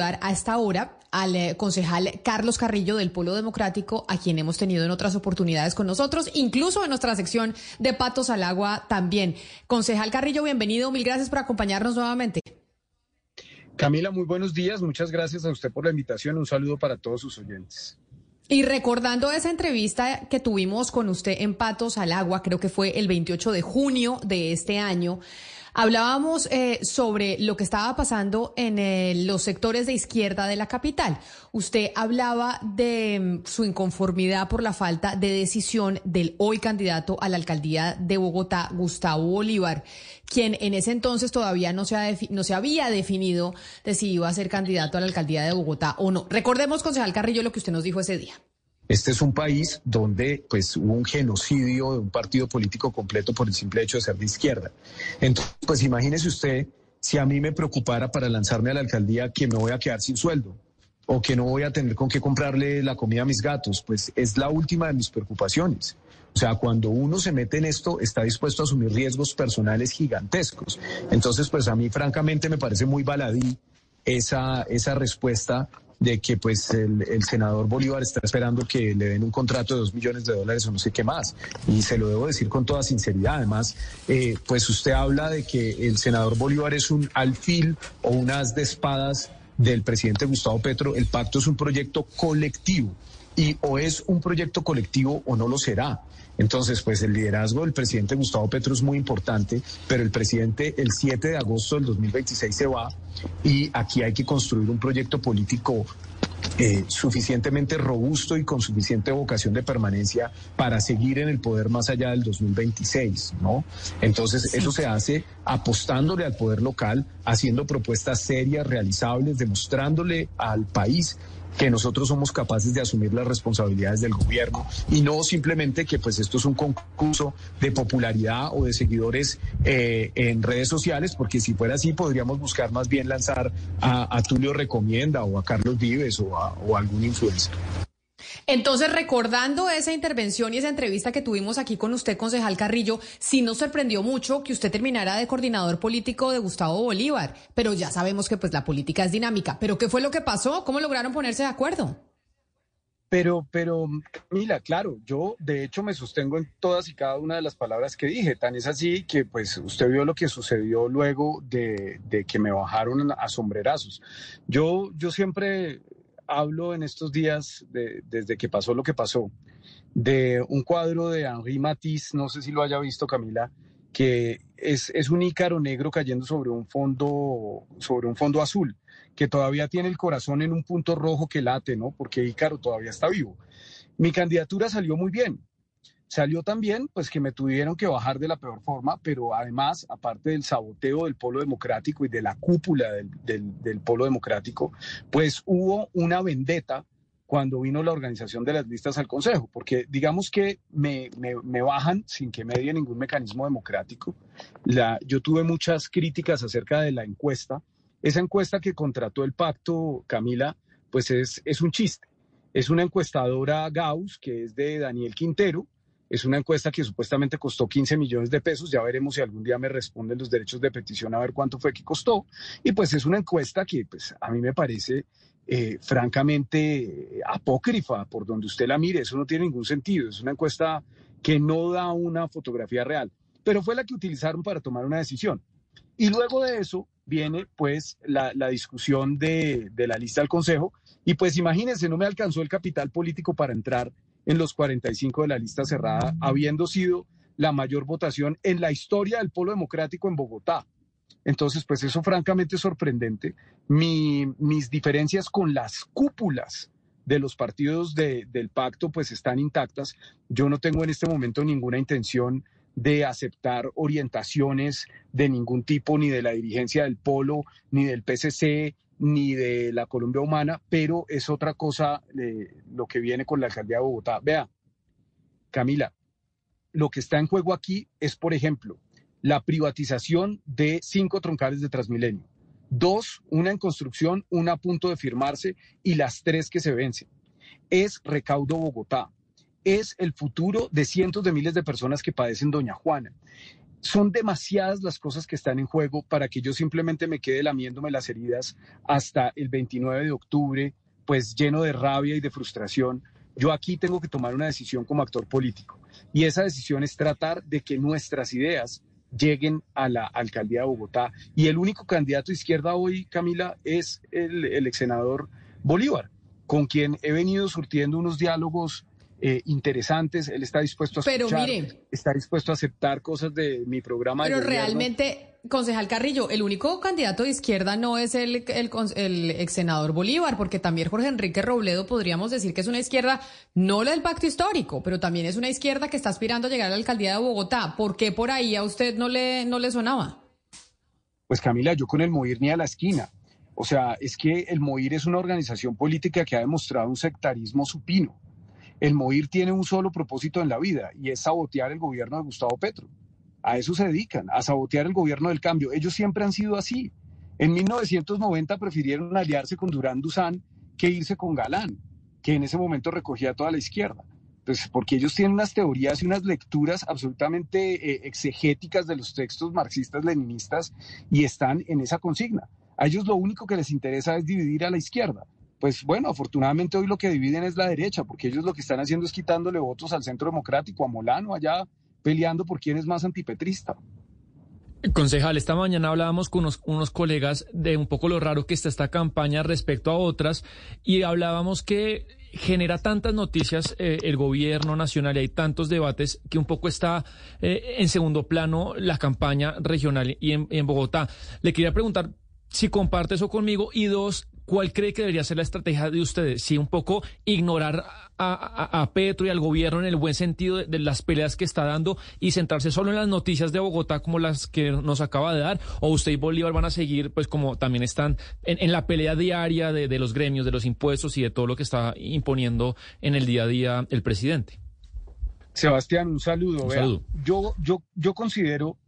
a esta hora al eh, concejal Carlos Carrillo del Polo Democrático, a quien hemos tenido en otras oportunidades con nosotros, incluso en nuestra sección de Patos al Agua también. Concejal Carrillo, bienvenido, mil gracias por acompañarnos nuevamente. Camila, muy buenos días, muchas gracias a usted por la invitación, un saludo para todos sus oyentes. Y recordando esa entrevista que tuvimos con usted en Patos al Agua, creo que fue el 28 de junio de este año, Hablábamos eh, sobre lo que estaba pasando en eh, los sectores de izquierda de la capital. Usted hablaba de mm, su inconformidad por la falta de decisión del hoy candidato a la alcaldía de Bogotá, Gustavo Bolívar, quien en ese entonces todavía no se, no se había definido de si iba a ser candidato a la alcaldía de Bogotá o no. Recordemos, concejal Carrillo, lo que usted nos dijo ese día. Este es un país donde pues, hubo un genocidio de un partido político completo por el simple hecho de ser de izquierda. Entonces, pues imagínese usted si a mí me preocupara para lanzarme a la alcaldía que me voy a quedar sin sueldo o que no voy a tener con qué comprarle la comida a mis gatos, pues es la última de mis preocupaciones. O sea, cuando uno se mete en esto, está dispuesto a asumir riesgos personales gigantescos. Entonces, pues a mí francamente me parece muy baladí esa, esa respuesta de que pues el, senador Bolívar está esperando que le den un contrato de dos millones de dólares o no sé qué más. Y se lo debo decir con toda sinceridad. Además, eh, pues usted habla de que el senador Bolívar es un alfil o unas de espadas del presidente Gustavo Petro. El pacto es un proyecto colectivo y o es un proyecto colectivo o no lo será. Entonces, pues el liderazgo del presidente Gustavo Petro es muy importante, pero el presidente el 7 de agosto del 2026 se va y aquí hay que construir un proyecto político eh, suficientemente robusto y con suficiente vocación de permanencia para seguir en el poder más allá del 2026, ¿no? Entonces, eso se hace apostándole al poder local, haciendo propuestas serias, realizables, demostrándole al país que nosotros somos capaces de asumir las responsabilidades del gobierno y no simplemente que pues esto es un concurso de popularidad o de seguidores eh, en redes sociales, porque si fuera así podríamos buscar más bien lanzar a, Tulio Recomienda o a Carlos Vives o a, o a algún influencer. Entonces, recordando esa intervención y esa entrevista que tuvimos aquí con usted, concejal Carrillo, sí nos sorprendió mucho que usted terminara de coordinador político de Gustavo Bolívar, pero ya sabemos que pues la política es dinámica. ¿Pero qué fue lo que pasó? ¿Cómo lograron ponerse de acuerdo? Pero, pero, mira, claro, yo de hecho me sostengo en todas y cada una de las palabras que dije. Tan es así que, pues, usted vio lo que sucedió luego de, de que me bajaron a sombrerazos. Yo, yo siempre hablo en estos días, desde que pasó lo que pasó, de un cuadro de Henri Matisse, no sé si lo haya visto Camila, que es, es un ícaro negro cayendo sobre un fondo, sobre un fondo azul, que todavía tiene el corazón en un punto rojo que late, ¿no? Porque Ícaro todavía está vivo. Mi candidatura salió muy bien. Salió también, pues que me tuvieron que bajar de la peor forma, pero además, aparte del saboteo del polo democrático y de la cúpula del, polo democrático, pues hubo una vendetta cuando vino la organización de las listas al Consejo, porque digamos que me, bajan sin que me dé ningún mecanismo democrático. La, yo tuve muchas críticas acerca de la encuesta. Esa encuesta que contrató el pacto, Camila, pues es, es un chiste. Es una encuestadora Gauss, que es de Daniel Quintero, es una encuesta que supuestamente costó 15 millones de pesos. Ya veremos si algún día me responden los derechos de petición a ver cuánto fue que costó. Y pues es una encuesta que pues a mí me parece eh, francamente apócrifa por donde usted la mire. Eso no tiene ningún sentido. Es una encuesta que no da una fotografía real. Pero fue la que utilizaron para tomar una decisión. Y luego de eso viene pues la, discusión de, la lista del Consejo. Y pues imagínense, no me alcanzó el capital político para entrar en los 45 de la lista cerrada, habiendo sido la mayor votación en la historia del polo democrático en Bogotá. Entonces, pues eso francamente es sorprendente. mis diferencias con las cúpulas de los partidos del pacto pues están intactas. Yo no tengo en este momento ninguna intención de aceptar orientaciones de ningún tipo, ni de la dirigencia del polo, ni del PCC, ni de la Colombia Humana, pero es otra cosa eh, lo que viene con la alcaldía de Bogotá. Vea, Camila, lo que está en juego aquí es, por ejemplo, la privatización de cinco troncales de Transmilenio. Dos, una en construcción, una a punto de firmarse y las tres que se vencen. Es recaudo Bogotá. Es el futuro de cientos de miles de personas que padecen Doña Juana. Son demasiadas las cosas que están en juego para que yo simplemente me quede lamiéndome las heridas hasta el 29 de octubre, pues lleno de rabia y de frustración. Yo aquí tengo que tomar una decisión como actor político y esa decisión es tratar de que nuestras ideas lleguen a la alcaldía de Bogotá. Y el único candidato de izquierda hoy, Camila, es el, el ex senador Bolívar, con quien he venido surtiendo unos diálogos eh, interesantes. Él está dispuesto a pero está dispuesto a aceptar cosas de mi programa. Pero realmente, concejal Carrillo, el único candidato de izquierda no es el, el, ex senador Bolívar, porque también Jorge Enrique Robledo podríamos decir que es una izquierda, no la del pacto histórico, pero también es una izquierda que está aspirando a llegar a la alcaldía de Bogotá. ¿Por qué por ahí a usted no le, no le sonaba? Pues Camila, yo con el MOIR ni a la esquina. O sea, es que el MOIR es una organización política que ha demostrado un sectarismo supino. El MOIR tiene un solo propósito en la vida y es sabotear el gobierno de Gustavo Petro. A eso se dedican, a sabotear el gobierno del cambio. Ellos siempre han sido así. En 1990 prefirieron aliarse con Durán Duzán que irse con Galán, que en ese momento recogía toda la izquierda. Pues porque ellos tienen unas teorías y unas lecturas absolutamente eh, exegéticas de los textos marxistas-leninistas y están en esa consigna. A ellos lo único que les interesa es dividir a la izquierda pues bueno, afortunadamente hoy lo que dividen es la derecha, porque ellos lo que están haciendo es quitándole votos al centro democrático, a Molano, allá peleando por quién es más antipetrista. Concejal, esta mañana hablábamos con unos, colegas de un poco lo raro que está esta campaña respecto a otras y hablábamos que genera tantas noticias eh, el gobierno nacional y hay tantos debates que un poco está eh, en segundo plano la campaña regional y en, en Bogotá. Le quería preguntar si comparte eso conmigo y dos, ¿Cuál cree que debería ser la estrategia de ustedes? Si un poco ignorar a, Petro y al gobierno en el buen sentido de, las peleas que está dando y centrarse solo en las noticias de Bogotá como las que nos acaba de dar, o usted y Bolívar van a seguir, pues como también están en, la pelea diaria de, los gremios, de los impuestos y de todo lo que está imponiendo en el día a día el presidente. Sebastián, un saludo. Un saludo. Yo, yo, yo considero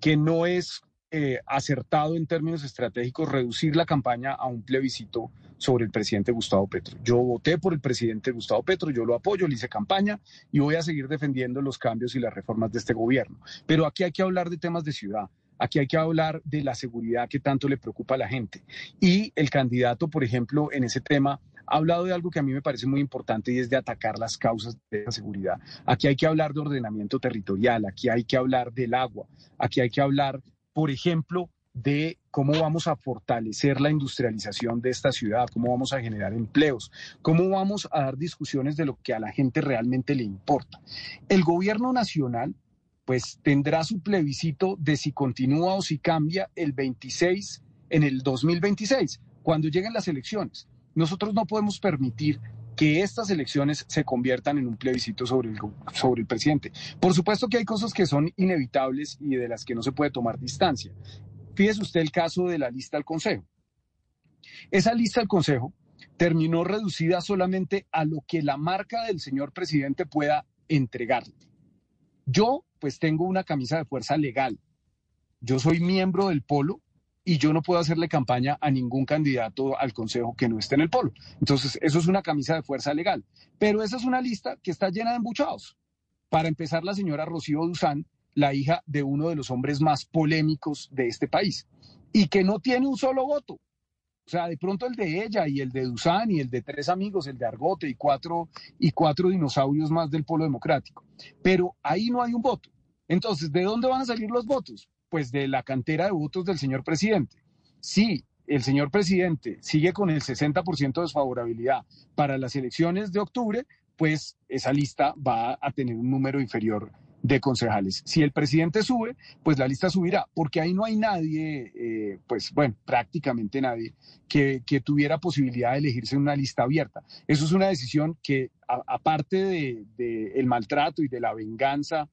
que no es eh, acertado en términos estratégicos reducir la campaña a un plebiscito sobre el presidente Gustavo Petro. Yo voté por el presidente Gustavo Petro, yo lo apoyo, le hice campaña y voy a seguir defendiendo los cambios y las reformas de este gobierno. Pero aquí hay que hablar de temas de ciudad. Aquí hay que hablar de la seguridad que tanto le preocupa a la gente. Y el candidato, por ejemplo, en ese tema, ha hablado de algo que a mí me parece muy importante y es de atacar las causas de la seguridad. Aquí hay que hablar de ordenamiento territorial, aquí hay que hablar del agua, aquí hay que hablar por ejemplo, de cómo vamos a fortalecer la industrialización de esta ciudad, cómo vamos a generar empleos, cómo vamos a dar discusiones de lo que a la gente realmente le importa. El gobierno nacional pues tendrá su plebiscito de si continúa o si cambia el 26 en el 2026, cuando lleguen las elecciones. Nosotros no podemos permitir que estas elecciones se conviertan en un plebiscito sobre el, sobre el presidente. Por supuesto que hay cosas que son inevitables y de las que no se puede tomar distancia. Fíjese usted el caso de la lista al Consejo. Esa lista al Consejo terminó reducida solamente a lo que la marca del señor presidente pueda entregarle. Yo, pues tengo una camisa de fuerza legal. Yo soy miembro del Polo y yo no puedo hacerle campaña a ningún candidato al Consejo que no esté en el polo. Entonces, eso es una camisa de fuerza legal. Pero esa es una lista que está llena de embuchados. Para empezar, la señora Rocío Duzán, la hija de uno de los hombres más polémicos de este país, y que no tiene un solo voto. O sea, de pronto el de ella y el de Duzán y el de tres amigos, el de Argote y cuatro, y cuatro dinosaurios más del polo democrático. Pero ahí no hay un voto. Entonces, ¿de dónde van a salir los votos? Pues de la cantera de votos del señor presidente. Si el señor presidente sigue con el 60% de desfavorabilidad para las elecciones de octubre, pues esa lista va a tener un número inferior de concejales. Si el presidente sube, pues la lista subirá, porque ahí no hay nadie, eh, pues bueno, prácticamente nadie, que, tuviera posibilidad de elegirse una lista abierta. Eso es una decisión que, aparte del de, el maltrato y de la venganza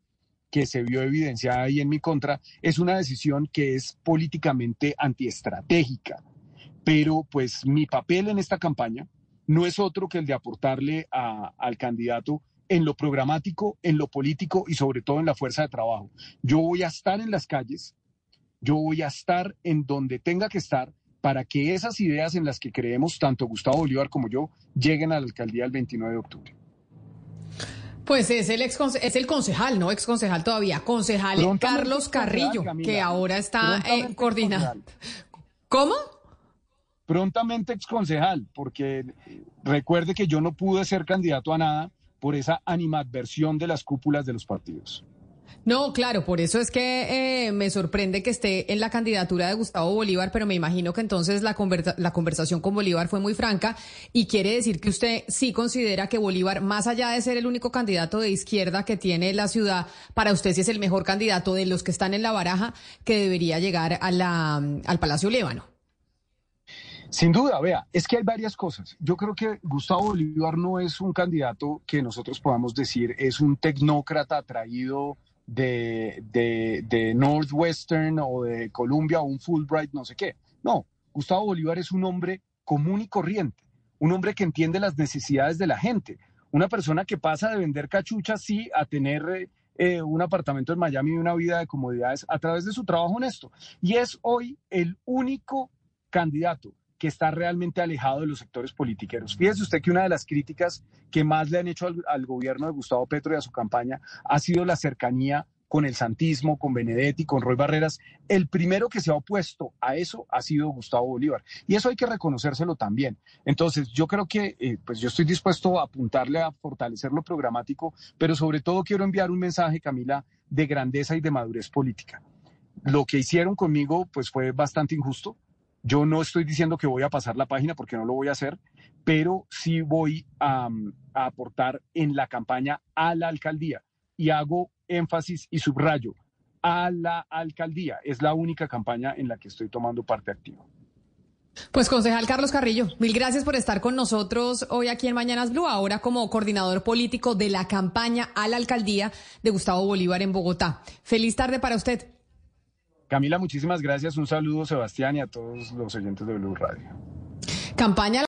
que se vio evidenciada ahí en mi contra, es una decisión que es políticamente antiestratégica. Pero pues mi papel en esta campaña no es otro que el de aportarle al candidato en lo programático, en lo político y sobre todo en la fuerza de trabajo. Yo voy a estar en las calles, yo voy a estar en donde tenga que estar para que esas ideas en las que creemos tanto Gustavo Bolívar como yo lleguen a la alcaldía el 29 de octubre. Pues es el ex es el concejal, no ex concejal todavía, concejal Carlos Carrillo, que ahora está eh, coordinando. ¿Cómo? Prontamente ex concejal, porque recuerde que yo no pude ser candidato a nada por esa animadversión de las cúpulas de los partidos. No, claro, por eso es que eh, me sorprende que esté en la candidatura de Gustavo Bolívar, pero me imagino que entonces la, la conversación con Bolívar fue muy franca y quiere decir que usted sí considera que Bolívar, más allá de ser el único candidato de izquierda que tiene la ciudad, para usted sí es el mejor candidato de los que están en la baraja que debería llegar al Palacio Lévano. Sin duda, vea, es que hay varias cosas. Yo creo que Gustavo Bolívar no es un candidato que nosotros podamos decir es un tecnócrata atraído de, de, Northwestern o de Columbia o un Fulbright, no sé qué. No, Gustavo Bolívar es un hombre común y corriente, un hombre que entiende las necesidades de la gente, una persona que pasa de vender cachuchas, sí, a tener eh, un apartamento en Miami y una vida de comodidades a través de su trabajo honesto. Y es hoy el único candidato que está realmente alejado de los sectores politiqueros. Fíjese usted que una de las críticas que más le han hecho al, gobierno de Gustavo Petro y a su campaña ha sido la cercanía con el santismo, con Benedetti, con Roy Barreras. El primero que se ha opuesto a eso ha sido Gustavo Bolívar. Y eso hay que reconocérselo también. Entonces, yo creo que eh, pues yo estoy dispuesto a apuntarle a fortalecer lo programático, pero sobre todo quiero enviar un mensaje, Camila, de grandeza y de madurez política. Lo que hicieron conmigo pues fue bastante injusto yo no estoy diciendo que voy a pasar la página porque no lo voy a hacer, pero sí voy a, aportar en la campaña a la alcaldía y hago énfasis y subrayo a la alcaldía. Es la única campaña en la que estoy tomando parte activa. Pues concejal Carlos Carrillo, mil gracias por estar con nosotros hoy aquí en Mañanas Blue, ahora como coordinador político de la campaña a la alcaldía de Gustavo Bolívar en Bogotá. Feliz tarde para usted. Camila, muchísimas gracias. Un saludo, Sebastián, y a todos los oyentes de Blue Radio. Campaña